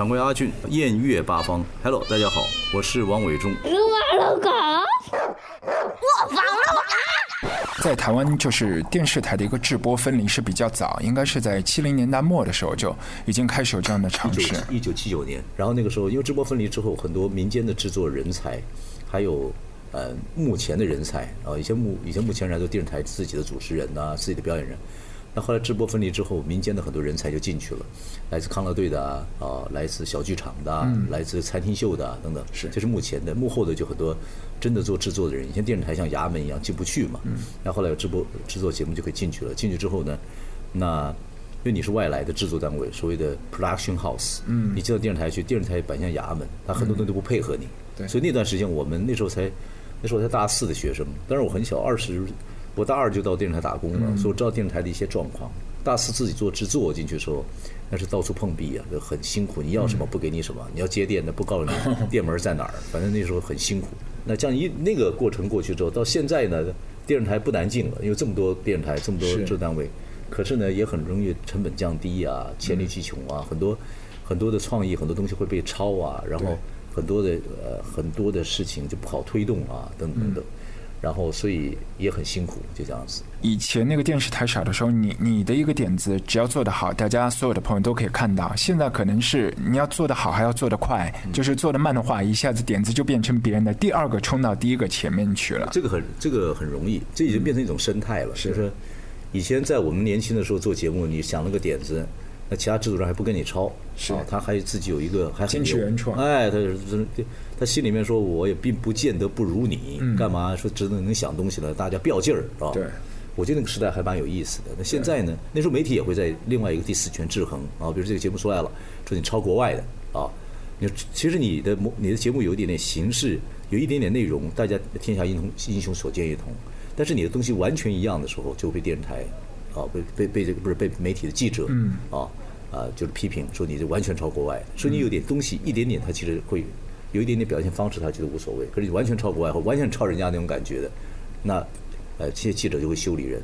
掌柜阿俊，艳月八方。Hello，大家好，我是王伟忠。你玩了狗？我放了我。在台湾，就是电视台的一个制播分离是比较早，应该是在七零年代末的时候就已经开始有这样的尝试。一九七九年，然后那个时候因为制播分离之后，很多民间的制作人才，还有呃目前的人才啊，以前目以前目前来说电视台自己的主持人呐，自己的表演人。那后来直播分离之后，民间的很多人才就进去了，来自康乐队的啊，来自小剧场的，来自餐厅秀的等等。是，这是目前的幕后的就很多真的做制作的人。以前电视台像衙门一样进不去嘛，嗯那后来有直播制作节目就可以进去了。进去之后呢，那因为你是外来的制作单位，所谓的 production house，嗯，你进到电视台去，电视台摆像衙门，他很多东西都不配合你。对，所以那段时间我们那时候才那时候才大四的学生，但是我很小，二十。我大二就到电视台打工了，所以我知道电视台的一些状况。大四自己做制作进去的时候，那是到处碰壁啊，就很辛苦。你要什么不给你什么，你要接电那不告诉你 电门在哪儿，反正那时候很辛苦。那这样一那个过程过去之后，到现在呢，电视台不难进了，因为这么多电视台，这么多制作单位，可是呢也很容易成本降低啊，黔驴技穷啊，很多很多的创意，很多东西会被抄啊，然后很多的呃很多的事情就不好推动啊，等等等。然后，所以也很辛苦，就这样子。以前那个电视台少的时候，你你的一个点子，只要做得好，大家所有的朋友都可以看到。现在可能是你要做得好，还要做得快，就是做得慢的话，一下子点子就变成别人的第二个冲到第一个前面去了。这个很这个很容易，这已经变成一种生态了。是，以前在我们年轻的时候做节目，你想了个点子。那其他制作人还不跟你抄，是啊，他还自己有一个还很有原创，哎，他是他心里面说，我也并不见得不如你，干嘛说只能能想东西了，大家不要劲儿啊。对，我觉得那个时代还蛮有意思的。那现在呢？那时候媒体也会在另外一个第四权制衡啊，比如这个节目出来了，说你抄国外的啊，你其实你的你的节目有一点点形式，有一点点内容，大家天下英雄英雄所见略同，但是你的东西完全一样的时候，就被电视台。啊，被被被这个不是被媒体的记者，嗯啊啊，就是批评说你这完全超国外，说你有点东西一点点，他其实会有一点点表现方式，他觉得无所谓。可是你完全超国外或完全超人家那种感觉的，那呃这些记者就会修理人。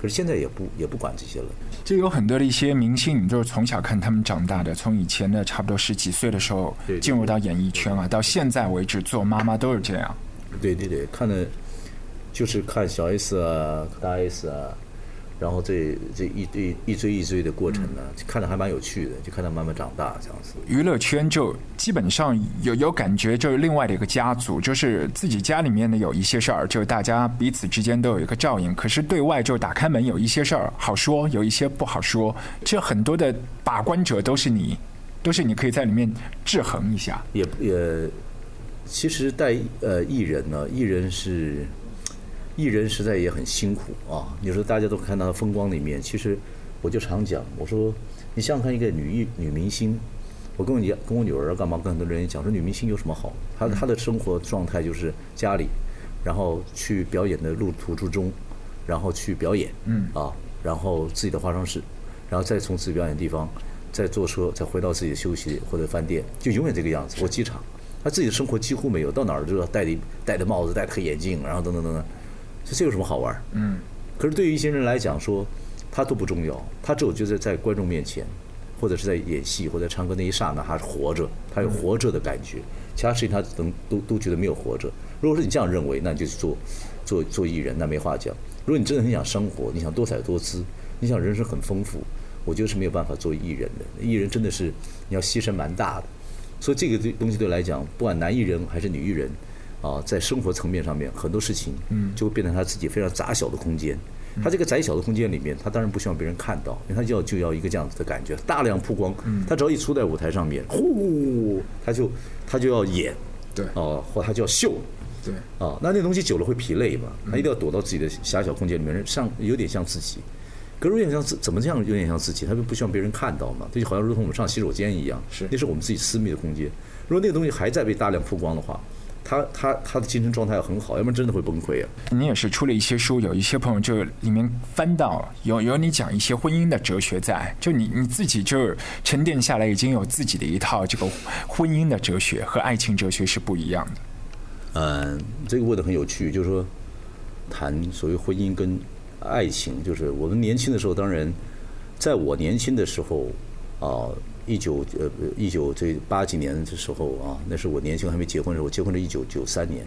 可是现在也不也不管这些了。就有很多的一些明星，你就是从小看他们长大的，从以前的差不多十几岁的时候进入到演艺圈啊，到现在为止做妈妈都是这样。对对对，看的就是看小 S 啊，大 S 啊。然后这这一堆一追一追的过程呢，看着还蛮有趣的，就看他慢慢长大这样子。娱乐圈就基本上有有感觉，就是另外的一个家族，就是自己家里面呢有一些事儿，就大家彼此之间都有一个照应。可是对外就打开门，有一些事儿好说，有一些不好说。这很多的把关者都是你，都是你可以在里面制衡一下。也也，其实带呃艺人呢，艺人是。艺人实在也很辛苦啊！你说大家都看到风光的一面，其实我就常讲，我说你想想看，一个女艺女明星，我跟我女跟我女儿干嘛，跟很多人讲说，女明星有什么好？她她的生活状态就是家里，然后去表演的路途之中，然后去表演，嗯啊，然后自己的化妆室，然后再从自己表演的地方再坐车，再回到自己的休息或者饭店，就永远这个样子。或机场，她自己的生活几乎没有，到哪儿都要戴的戴着帽子，戴着黑眼镜，然后等等等等。这有什么好玩？嗯，可是对于一些人来讲，说他都不重要，他只有就是在观众面前，或者是在演戏或者唱歌那一刹那，他是活着，他有活着的感觉。其他事情他能都都觉得没有活着。如果说你这样认为，那你就做做做艺人，那没话讲。如果你真的很想生活，你想多彩多姿，你想人生很丰富，我觉得是没有办法做艺人的。艺人真的是你要牺牲蛮大的。所以这个东西对来讲，不管男艺人还是女艺人。啊，在生活层面上面，很多事情就会变成他自己非常窄小的空间。他这个窄小的空间里面，他当然不希望别人看到，因为他要就要一个这样子的感觉，大量曝光。他只要一出在舞台上面，呼，他就他就要演，对，哦，或他就要秀，对，啊，那那东西久了会疲累嘛，他一定要躲到自己的狭小空间里面，像有点像自己。可是有点像自怎么这样有点像自己，他就不希望别人看到嘛，这就好像如同我们上洗手间一样，是，那是我们自己私密的空间。如果那个东西还在被大量曝光的话，他他他的精神状态很好，要不然真的会崩溃啊！你也是出了一些书，有一些朋友就里面翻到有有你讲一些婚姻的哲学在，就你你自己就沉淀下来，已经有自己的一套这个婚姻的哲学和爱情哲学是不一样的。嗯，这个问的很有趣，就是说谈所谓婚姻跟爱情，就是我们年轻的时候，当然在我年轻的时候啊，一九呃一九这八几年的时候啊，那是我年轻还没结婚的时候，我结婚是一九九三年，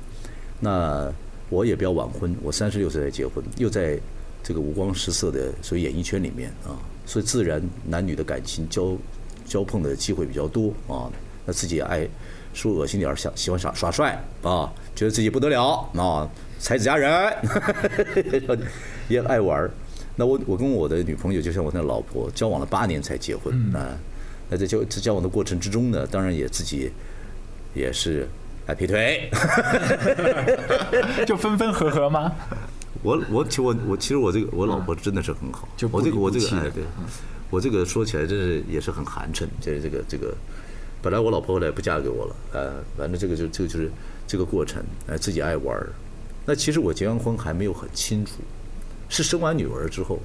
那我也比较晚婚，我三十六岁才结婚，又在这个五光十色的所以演艺圈里面啊，所以自然男女的感情交交碰的机会比较多啊，那自己也爱说恶心点儿，想喜欢耍耍帅啊，觉得自己不得了啊，才子佳人，也爱玩儿。那我我跟我的女朋友，就像我那老婆，交往了八年才结婚啊。那在交在交往的过程之中呢，当然也自己也是爱劈腿。就分分合合吗？我我其实我我其实我这个我老婆真的是很好，就不我这个离我这个哎对，我这个说起来真是也是很寒碜，这这个这个，本来我老婆后来不嫁给我了，呃，反正这个就这个就是这个过程，呃，自己爱玩儿。那其实我结完婚还没有很清楚，是生完女儿之后，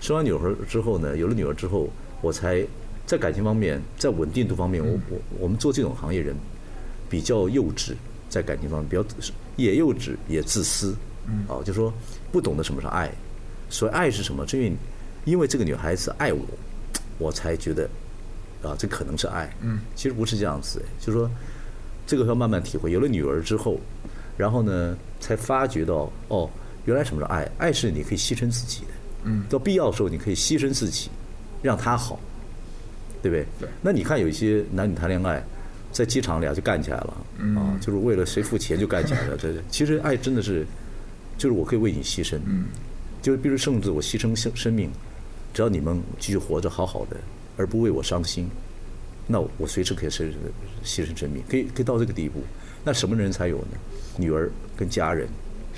生完女儿之后呢，有了女儿之后，我才在感情方面，在稳定度方面，我我我们做这种行业人比较幼稚，在感情方面比较也幼稚也自私，啊，就说不懂得什么是爱，所以爱是什么？是因为因为这个女孩子爱我，我才觉得啊，这可能是爱。嗯，其实不是这样子，就是说这个要慢慢体会。有了女儿之后，然后呢，才发觉到哦，原来什么是爱？爱是你可以牺牲自己的，嗯，到必要的时候你可以牺牲自己，让她好，对不对？对那你看有一些男女谈恋爱，在机场里啊就干起来了，啊，就是为了谁付钱就干起来了。对对，其实爱真的是，就是我可以为你牺牲，嗯，就是比如甚至我牺牲生生命，只要你们继续活着好好的，而不为我伤心，那我随时可以牺牺牲生命，可以可以到这个地步。那什么人才有呢？女儿跟家人，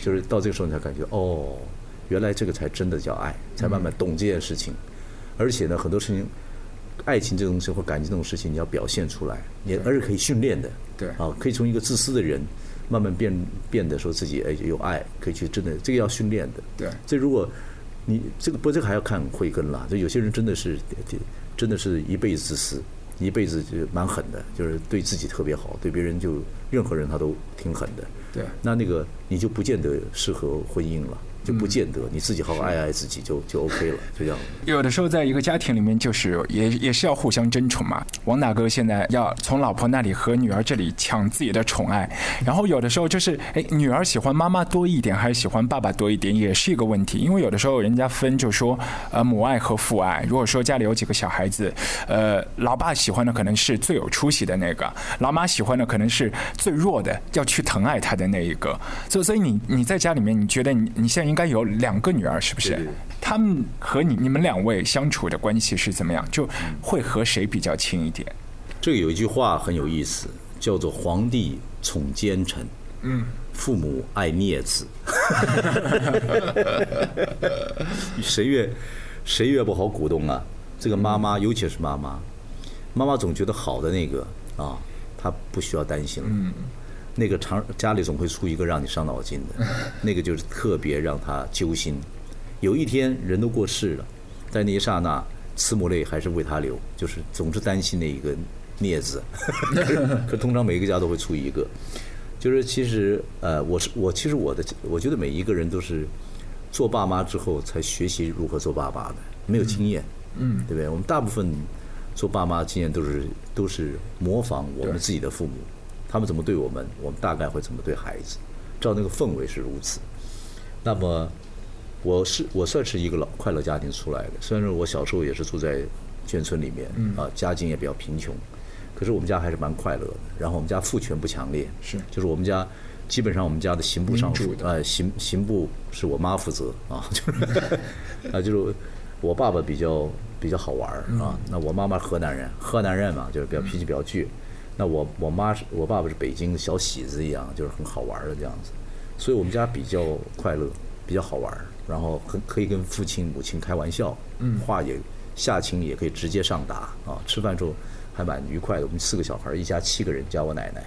就是到这个时候你才感觉哦，原来这个才真的叫爱，才慢慢懂这件事情。而且呢，很多事情，爱情这种东西或感情这种事情，你要表现出来，你而是可以训练的。对啊，可以从一个自私的人，慢慢变变得说自己哎有爱，可以去真的这个要训练的。对这如果你这个不这个还要看慧根了。就有些人真的是真的是一辈子自私，一辈子就蛮狠的，就是对自己特别好，对别人就任何人他都挺狠的。对那那个你就不见得适合婚姻了，就不见得你自己好好爱爱自己就就 OK 了，就这样。有的时候在一个家庭里面，就是也也是要互相争宠嘛。王大哥现在要从老婆那里和女儿这里抢自己的宠爱，然后有的时候就是，哎，女儿喜欢妈妈多一点还是喜欢爸爸多一点，也是一个问题。因为有的时候人家分就说，呃，母爱和父爱。如果说家里有几个小孩子，呃，老爸喜欢的可能是最有出息的那个，老妈喜欢的可能是最弱的，要去疼爱他的那一个。所以，所以你你在家里面，你觉得你你现在应该有两个女儿，是不是？对对对他们和你你们两位相处的关系是怎么样？就会和谁比较亲一点？这个有一句话很有意思，叫做“皇帝宠奸臣，嗯，父母爱孽子” 谁越谁越不好鼓动啊？这个妈妈，尤其是妈妈，妈妈总觉得好的那个啊，她不需要担心了。嗯，那个常家里总会出一个让你伤脑筋的，那个就是特别让他揪心。有一天人都过世了，在那一刹那，慈母泪还是为他流，就是总是担心那一个孽子。可通常每个家都会出一个，就是其实呃，我是我其实我的我觉得每一个人都是做爸妈之后才学习如何做爸爸的，没有经验，嗯，对不对？我们大部分做爸妈经验都是都是模仿我们自己的父母，他们怎么对我们，我们大概会怎么对孩子，照那个氛围是如此。那么我是我算是一个老快乐家庭出来的，虽然说我小时候也是住在眷村里面，啊，家境也比较贫穷，可是我们家还是蛮快乐的。然后我们家父权不强烈，是就是我们家基本上我们家的刑部尚书民主，的呃，刑刑部是我妈负责啊，就是啊，就是我爸爸比较比较好玩儿啊，那我妈妈河南人，河南人嘛，就是比较脾气比较倔。那我我妈是我爸爸是北京的小喜子一样，就是很好玩的这样子，所以我们家比较快乐，比较好玩，然后很可以跟父亲母亲开玩笑，嗯，话也下情也可以直接上达啊，吃饭时候还蛮愉快的。我们四个小孩，一家七个人加我奶奶，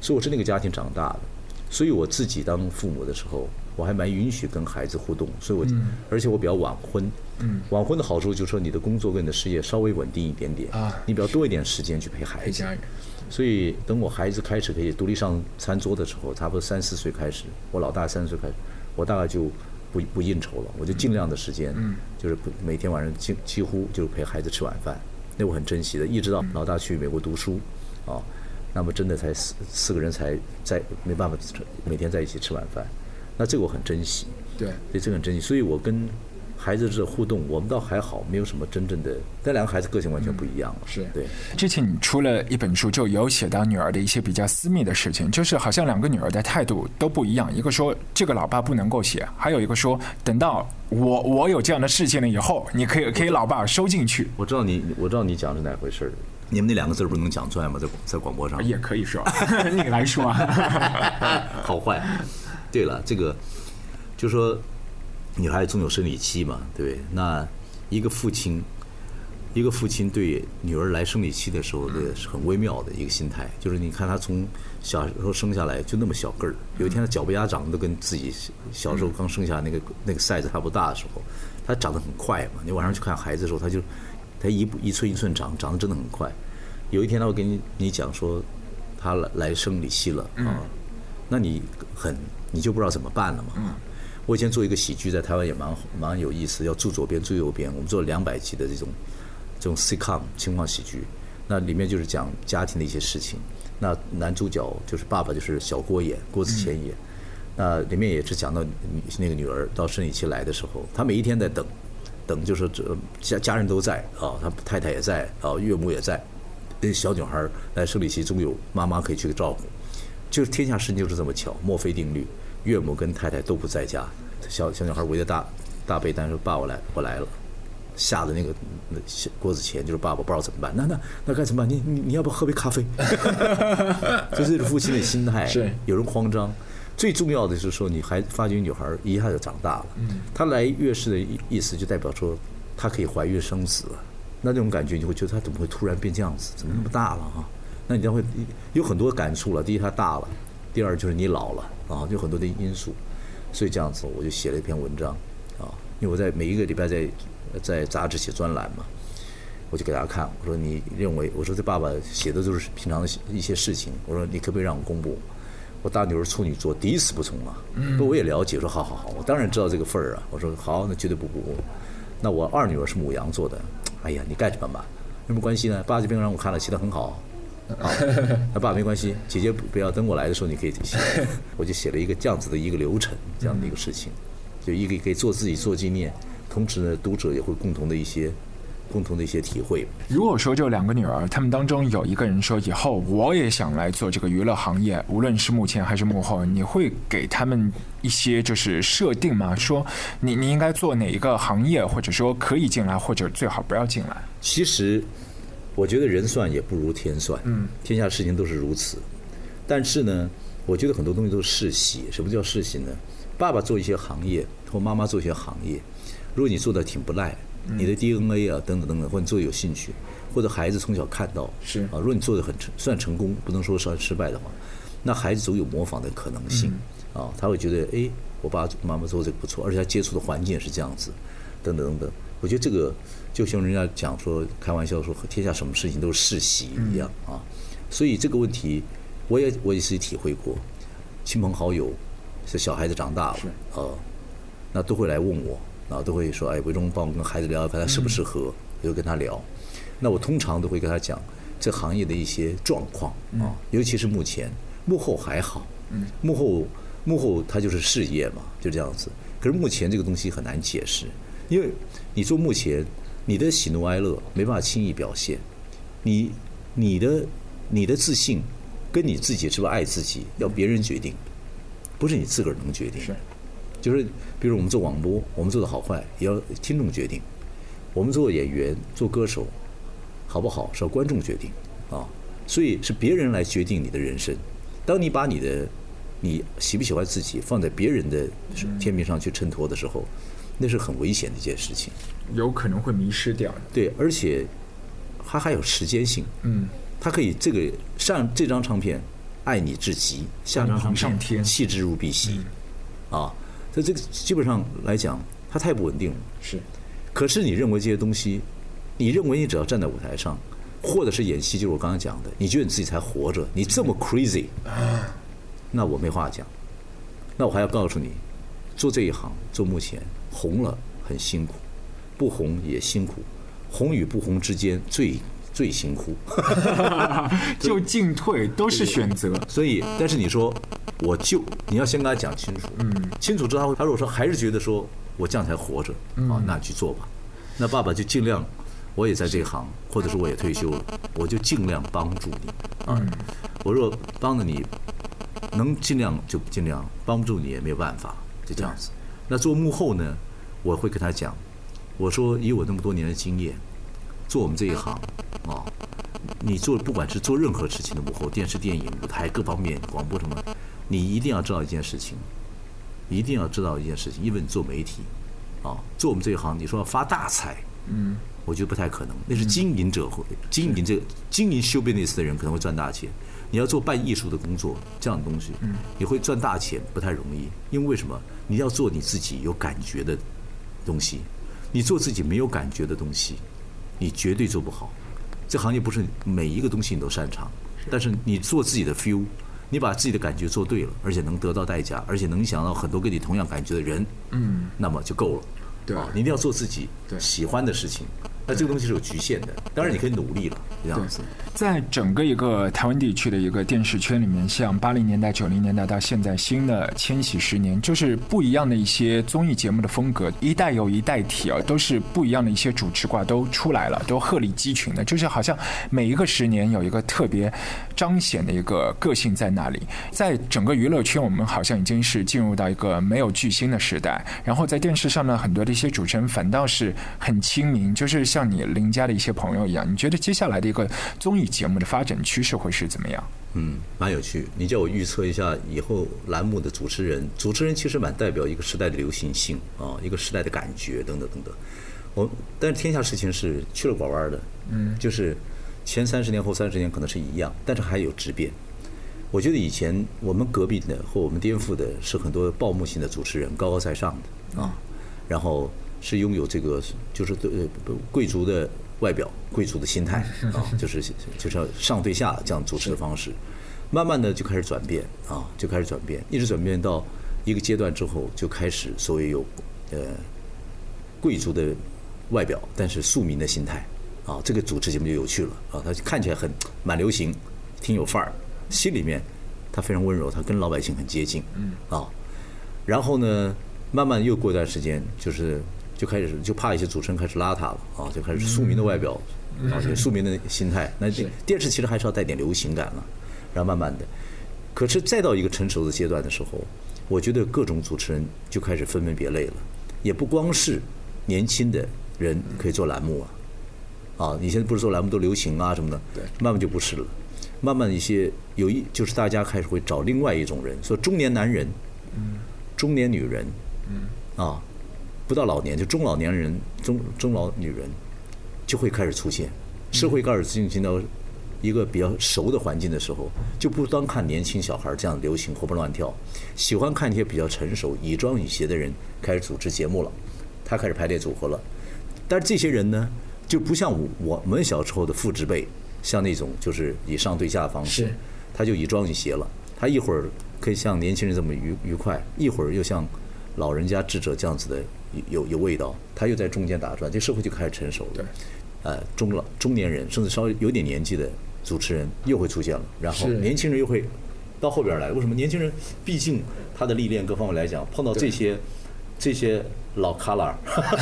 所以我是那个家庭长大的，所以我自己当父母的时候，我还蛮允许跟孩子互动，所以我、而且我比较晚婚，嗯，晚婚的好处就是说你的工作跟你的事业稍微稳定一点点啊。你比较多一点时间去陪孩子，陪家人。所以等我孩子开始可以独立上餐桌的时候，差不多三四岁开始，我老大三岁开始，我大概就不不应酬了，我就尽量的时间，嗯。就是不每天晚上几几乎就是陪孩子吃晚饭，那我很珍惜的，一直到老大去美国读书，啊，那么真的才四四个人才在没办法每天在一起吃晚饭，那这个我很珍惜，对，所以这个很珍惜，所以我跟孩子这互动，我们倒还好，没有什么真正的，但两个孩子个性完全不一样了，是对。之前你出了一本书，就有写到女儿的一些比较私密的事情，就是好像两个女儿的态度都不一样，一个说这个老爸不能够写，还有一个说等到我我有这样的事情了以后，你可以可以老爸收进去，我知道你，我知道你讲是哪回事儿。你们那两个字儿不能讲出来吗？在在广播上也可以说，你来说啊，好坏。对了，这个就说女孩总有生理期嘛，对不对？那一个父亲，一个父亲对女儿来生理期的时候的是很微妙的一个心态，就是你看他从小时候生下来就那么小个儿，有一天他脚不丫长得都跟自己小时候刚生下那个那个 size 差不大的时候，他长得很快嘛。你晚上去看孩子的时候，他就他一步一寸一寸长，长得真的很快。有一天他会跟你你讲说，他来来生理期了啊，那你很你就不知道怎么办了嘛。我以前做一个喜剧，在台湾也蛮蛮有意思，要住左边住右边，我们做了两百集的这种这种 sitcom 情况喜剧，那里面就是讲家庭的一些事情。那男主角就是爸爸，就是小郭演，郭子乾演。那里面也是讲到女那个女儿到生理期来的时候，他每一天在等，等就是这家家人都在啊，他太太也在啊，岳母也在。那小女孩来生理期，总有妈妈可以去照顾。就是天下事情就是这么巧，墨菲定律，岳母跟太太都不在家，小小女孩围着大大被单说：“爸，我来，我来了。”吓得那个那小郭子乾就是爸爸不知道怎么办，那那那该怎么办？你你你要不要喝杯咖啡？这是父亲的心态，是有人慌张。最重要的是说，你还发觉女孩一下就长大了。她来月事的意意思就代表说，她可以怀孕生子。那这种感觉，你会觉得她怎么会突然变这样子？怎么那么大了啊？那你将会有很多感触了。第一，她大了；第二，就是你老了啊，有很多的因素。所以这样子，我就写了一篇文章啊，因为我在每一个礼拜在在杂志写专栏嘛，我就给大家看，我说你认为，我说这爸爸写的都是平常的一些事情，我说你可不可以让我公布？我大女儿处女座，第一次不从啊，不我也了解，说好好好，我当然知道这个份儿啊，我说好，那绝对不不不。那我二女儿是母羊座的，哎呀，你干什么吧？有什么关系呢？爸这边让我看了，写的很好。啊，那爸没关系，姐姐不不要等我来的时候你可以写，我就写了一个这样子的一个流程，这样的一个事情，就一个可以做自己做纪念，同时呢，读者也会共同的一些共同的一些体会。如果说就两个女儿，她们当中有一个人说以后我也想来做这个娱乐行业，无论是幕前还是幕后，你会给他们一些就是设定吗？说你你应该做哪一个行业，或者说可以进来，或者最好不要进来？其实，我觉得人算也不如天算，嗯，天下事情都是如此。但是呢，我觉得很多东西都是世袭。什么叫世袭呢？爸爸做一些行业，或妈妈做一些行业，如果你做的挺不赖，你的 DNA 啊等等等等，或者你做的有兴趣，或者孩子从小看到是啊，如果你做的很成算成功，不能说算失败的话，那孩子总有模仿的可能性啊，他会觉得哎，我爸妈妈做这个不错，而且他接触的环境也是这样子，等等等等。我觉得这个就像人家讲说，开玩笑说天下什么事情都是世袭一样啊，所以这个问题我也我也是体会过，亲朋好友，是小孩子长大了呃，那都会来问我，啊，都会说哎，韦忠帮我跟孩子聊聊看他适不适合，我就跟他聊。那我通常都会跟他讲这行业的一些状况啊，尤其是目前幕后还好，幕后幕后它就是事业嘛，就这样子。可是目前这个东西很难解释，因为你说目前，你的喜怒哀乐没办法轻易表现，你你的你的自信跟你自己是不是爱自己，要别人决定，不是你自个儿能决定。是，就是比如我们做广播，我们做的好坏也要听众决定；我们做演员、做歌手，好不好是要观众决定啊。所以是别人来决定你的人生。当你把你的你喜不喜欢自己放在别人的天平上去衬托的时候，那是很危险的一件事情。有可能会迷失掉。对，而且它还有时间性。嗯，它可以这个上这张唱片爱你至极，下张唱片天弃之如敝屣，啊，所以这个基本上来讲，它太不稳定了。是，可是你认为这些东西，你认为你只要站在舞台上，或者是演戏，就是我刚刚讲的，你觉得你自己才活着，你这么 crazy，那我没话讲。那我还要告诉你，做这一行做目前红了很辛苦，不红也辛苦，红与不红之间最最辛苦。就进退都是选择。所以，但是你说，我就你要先跟他讲清楚，嗯，清楚之后，他如果说还是觉得说我这样才活着，啊，那去做吧。那爸爸就尽量，我也在这行，或者是我也退休了，我就尽量帮助你，啊，我若帮了你，能尽量就尽量帮不助你也没有办法，就这样子。那做幕后呢，我会跟他讲，我说以我那么多年的经验，做我们这一行，啊，你做不管是做任何事情的幕后，电视、电影、舞台各方面、广播什么，你一定要知道一件事情，一定要知道一件事情，因为你做媒体，啊，做我们这一行，你说要发大财，嗯，我觉得不太可能，那是经营者会经营这个经营 show business 的人可能会赚大钱。你要做办艺术的工作，这样的东西，你会赚大钱不太容易，因为为什么？你要做你自己有感觉的东西，你做自己没有感觉的东西，你绝对做不好。这行业不是每一个东西你都擅长，但是你做自己的 feel，你把自己的感觉做对了，而且能得到代价，而且能想到很多跟你同样感觉的人，嗯，那么就够了。对啊，你一定要做自己喜欢的事情。那这个东西是有局限的，当然你可以努力了，这样子。在整个一个台湾地区的一个电视圈里面，像八零年代、九零年代到现在新的千禧十年，就是不一样的一些综艺节目的风格，一代有一代体啊，都是不一样的一些主持挂都出来了，都鹤立鸡群的，就是好像每一个十年有一个特别彰显的一个个性在那里。在整个娱乐圈，我们好像已经是进入到一个没有巨星的时代，然后在电视上呢，很多的一些主持人反倒是很亲民，就是像。你邻家的一些朋友一样，你觉得接下来的一个综艺节目的发展趋势会是怎么样？嗯，蛮有趣。你叫我预测一下以后栏目的主持人，主持人其实蛮代表一个时代的流行性啊，一个时代的感觉等等等等。我但是天下事情是去了拐弯的，嗯，就是前三十年后三十年可能是一样，但是还有质变。我觉得以前我们隔壁的或我们颠覆的是很多报幕性的主持人，高高在上的啊，然后。是拥有这个，就是呃贵族的外表、贵族的心态啊，就是就是要上对下这样主持的方式，慢慢的就开始转变啊，就开始转变，一直转变到一个阶段之后，就开始所谓有呃贵族的外表，但是庶民的心态啊，这个主持节目就有趣了啊，他看起来很蛮流行，挺有范儿，心里面他非常温柔，他跟老百姓很接近，嗯啊，然后呢，慢慢又过一段时间，就是。就开始就怕一些主持人开始邋遢了啊，就开始庶民的外表，啊，庶民的心态。那电视其实还是要带点流行感了，然后慢慢的，可是再到一个成熟的阶段的时候，我觉得各种主持人就开始分门别类了，也不光是年轻的人可以做栏目啊，啊，你现在不是做栏目都流行啊什么的，对，慢慢就不是了，慢慢一些有一就是大家开始会找另外一种人，说中年男人，嗯，中年女人，嗯，啊。不到老年，就中老年人、中中老女人，就会开始出现。社会开始进行到一个比较熟的环境的时候，就不当看年轻小孩这样流行活蹦乱跳，喜欢看一些比较成熟、以庄以谐的人开始组织节目了。他开始排列组合了。但是这些人呢，就不像我们小时候的父执辈，像那种就是以上对下的方式，他就以庄以谐了。他一会儿可以像年轻人这么愉愉快，一会儿又像老人家智者这样子的。有有味道，他又在中间打转，这社会就开始成熟了。对，呃，中老中年人，甚至稍微有点年纪的主持人又会出现了，然后年轻人又会到后边来。为什么年轻人？毕竟他的历练各方面来讲，碰到这些这些老 color，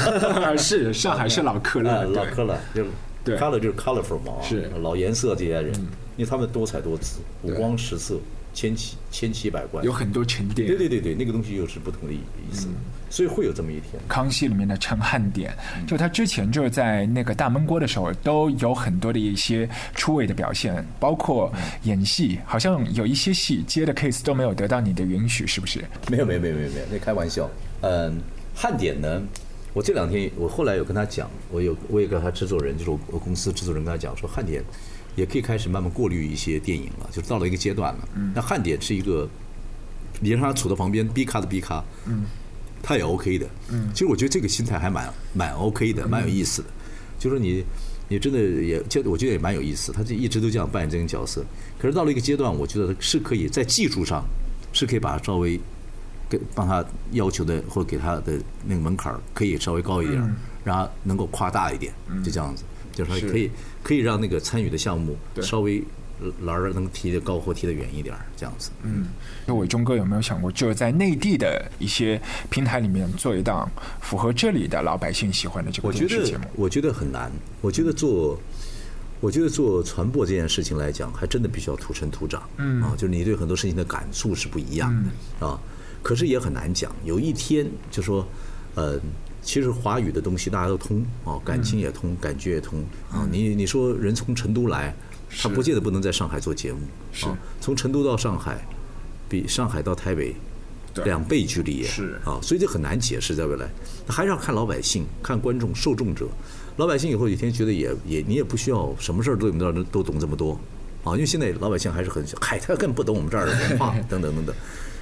是上海是老 color，老 color 就 color 就是 colorful 嘛，是老颜色这些人，因为他们多彩多姿，五光十色。千奇千奇百怪，有很多沉淀。对对对对，那个东西又是不同的意意思，所以会有这么一天。康熙里面的陈汉典，就他之前就是在那个大闷锅的时候，都有很多的一些出位的表现，包括演戏，好像有一些戏接的 case 都没有得到你的允许，是不是？没有没有没有没有没有，那开玩笑。嗯，汉典呢，我这两天我后来有跟他讲，我有我也跟他制作人，就是我我公司制作人跟他讲说，汉典。也可以开始慢慢过滤一些电影了，就到了一个阶段了。那汉典是一个，你让他杵在旁边，B 咖的 B 咖，他也 OK 的。其实我觉得这个心态还蛮蛮 OK 的，蛮有意思的。就说你，你真的也，就我觉得也蛮有意思。他就一直都这样扮演这个角色。可是到了一个阶段，我觉得是可以在技术上是可以把稍微给帮他要求的或给他的那个门槛可以稍微高一点。让他能够夸大一点，就这样子，就是说可以可以让那个参与的项目稍微篮儿能踢得高或踢得远一点儿，这样子。嗯，那伟忠哥有没有想过，就是在内地的一些平台里面做一档符合这里的老百姓喜欢的这个我觉得电视节目？我觉得很难，我觉得做。我觉得做传播这件事情来讲，还真的必须要土生土长，嗯啊，就是你对很多事情的感触是不一样的、啊，可是也很难讲。有一天就说，呃，其实华语的东西大家都通啊，感情也通，感觉也通啊。你你说人从成都来，他不见得不能在上海做节目，啊，从成都到上海，比上海到台北两倍距离耶是啊，所以这很难解释在未来，那还是要看老百姓、看观众、受众者。老百姓以后有一天觉得也也你也不需要什么事儿都都都懂这么多啊，因为现在老百姓还是很嗨，他根本不懂我们这儿的文化等等 等等。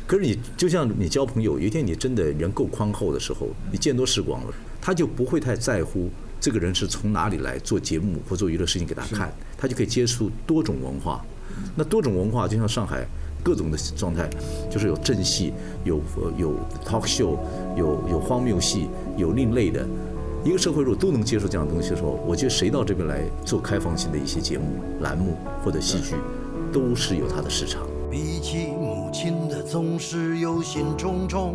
可是你就像你交朋友，有一天你真的人够宽厚的时候，你见多识广了，他就不会太在乎这个人是从哪里来做节目或做娱乐事情给他看，他就可以接触多种文化。那多种文化就像上海各种的状态，就是有正戏，有呃有 talk show，有有荒谬戏，有另类的。一个社会如果都能接受这样的东西的时候，我觉得谁到这边来做开放性的一些节目、栏目或者戏剧，都是有它的市场。比起母亲的总是忧心忡忡。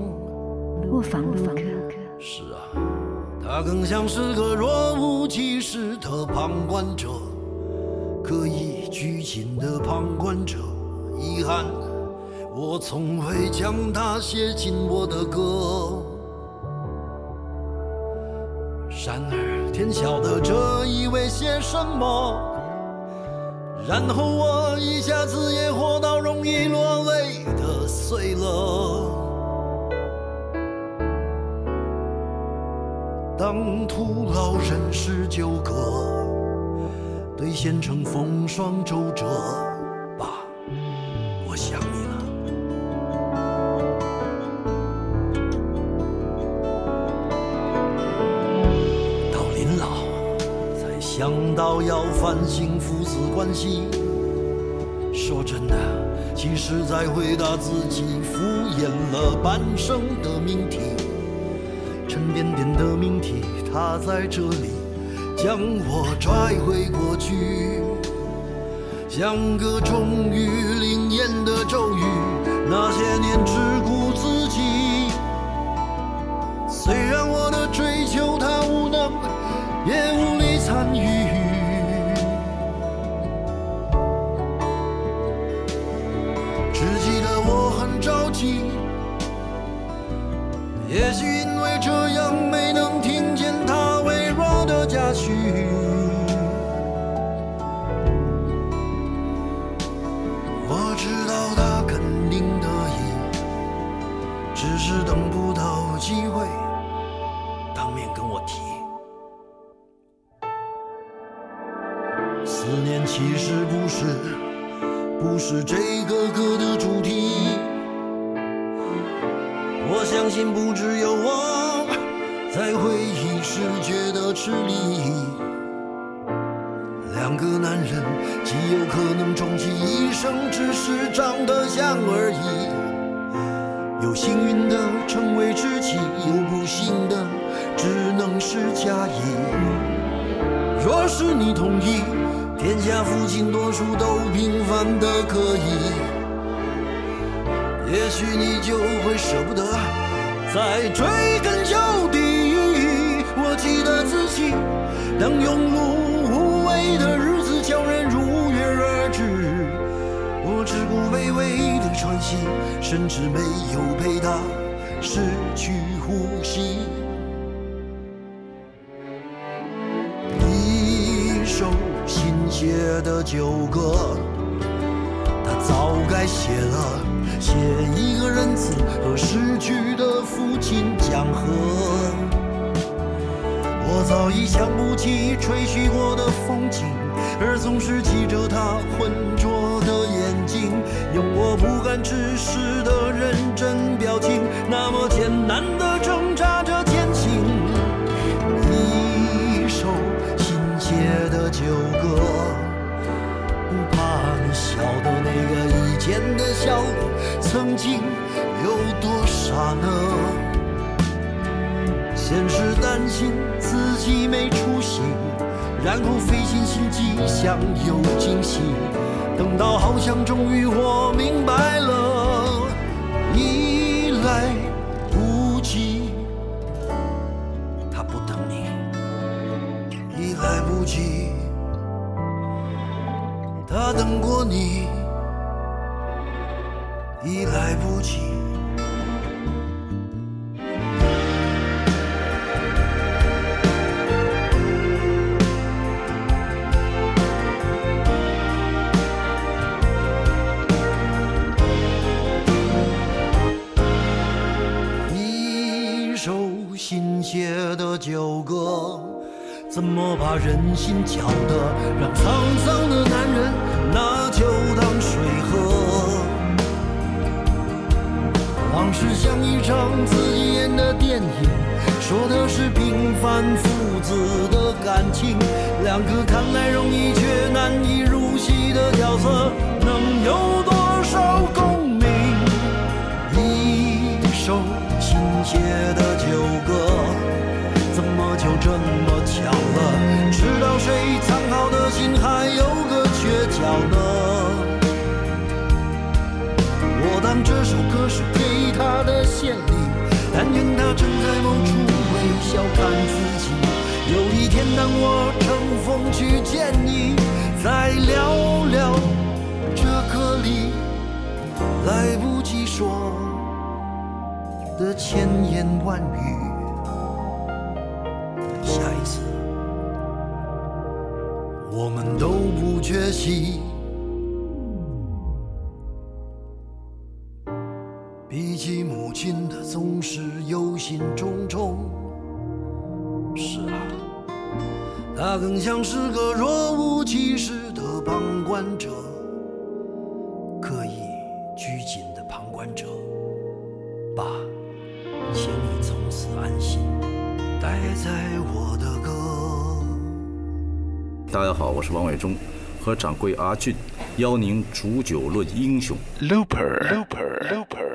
我房路哥，是啊，他更像是个若无其事的旁观者，刻意拘谨的旁观者。遗憾，我从未将他写进我的歌。然而天晓得这意味些什么。然后我一下子也活到容易落泪的岁了。当徒劳人事纠葛，兑现成风霜周折，要反省父子关系。说真的，其实在回答自己敷衍了半生的命题。沉甸甸的命题，它在这里将我拽回过去，像个终于灵验的咒语。那些年只顾自己，虽然我的追求它是不是，不是这个歌的主题。我相信不只有我在回忆时觉得吃力。两个男人极有可能终其一生只是长得像而已。有幸运的成为知己，有不幸的只能是假意。若是你同意，天下父亲多数都平凡的可以。也许你就会舍不得再追根究底。我记得自己，当庸碌无为的日子悄然如约而至，我只顾微微的喘息，甚至没有陪他失去呼吸。的旧歌。他早该写了，写一个仁慈和逝去的父亲讲和。我早已想不起吹嘘过的风景，而总是记着他浑浊的眼睛，用我不敢直视的认真表情，那么艰难的挣扎着前行。一首新写的旧歌。不怕你笑的那个以前的笑，曾经有多傻呢？先是担心自己没出息，然后费尽心机想有惊喜，等到好像终于我明白了，已来不及。他不等你，已来不及。他等过你，已来不及。一首新写的旧歌，怎么把人心搅得让沧桑往事像一场自己演的电影，说的是平凡父子的感情，两个看来容易却难以入戏的角色，能有多少共鸣？一首新写的旧歌，怎么就这么巧了？知道谁藏好的心还有个缺角呢？这是给他的献礼，但愿他正在某处微笑看自己。有一天当我乘风去见你，再聊聊这歌里来不及说的千言万语。下一次，我们都不缺席。亲的总是忧心忡忡。是啊，他更像是个若无其事的旁观者，刻意拘谨的旁观者。爸，请你从此安心，待在我的歌。大家好，我是王伟忠，和掌柜阿俊邀您煮酒论英雄。Looper Looper Looper。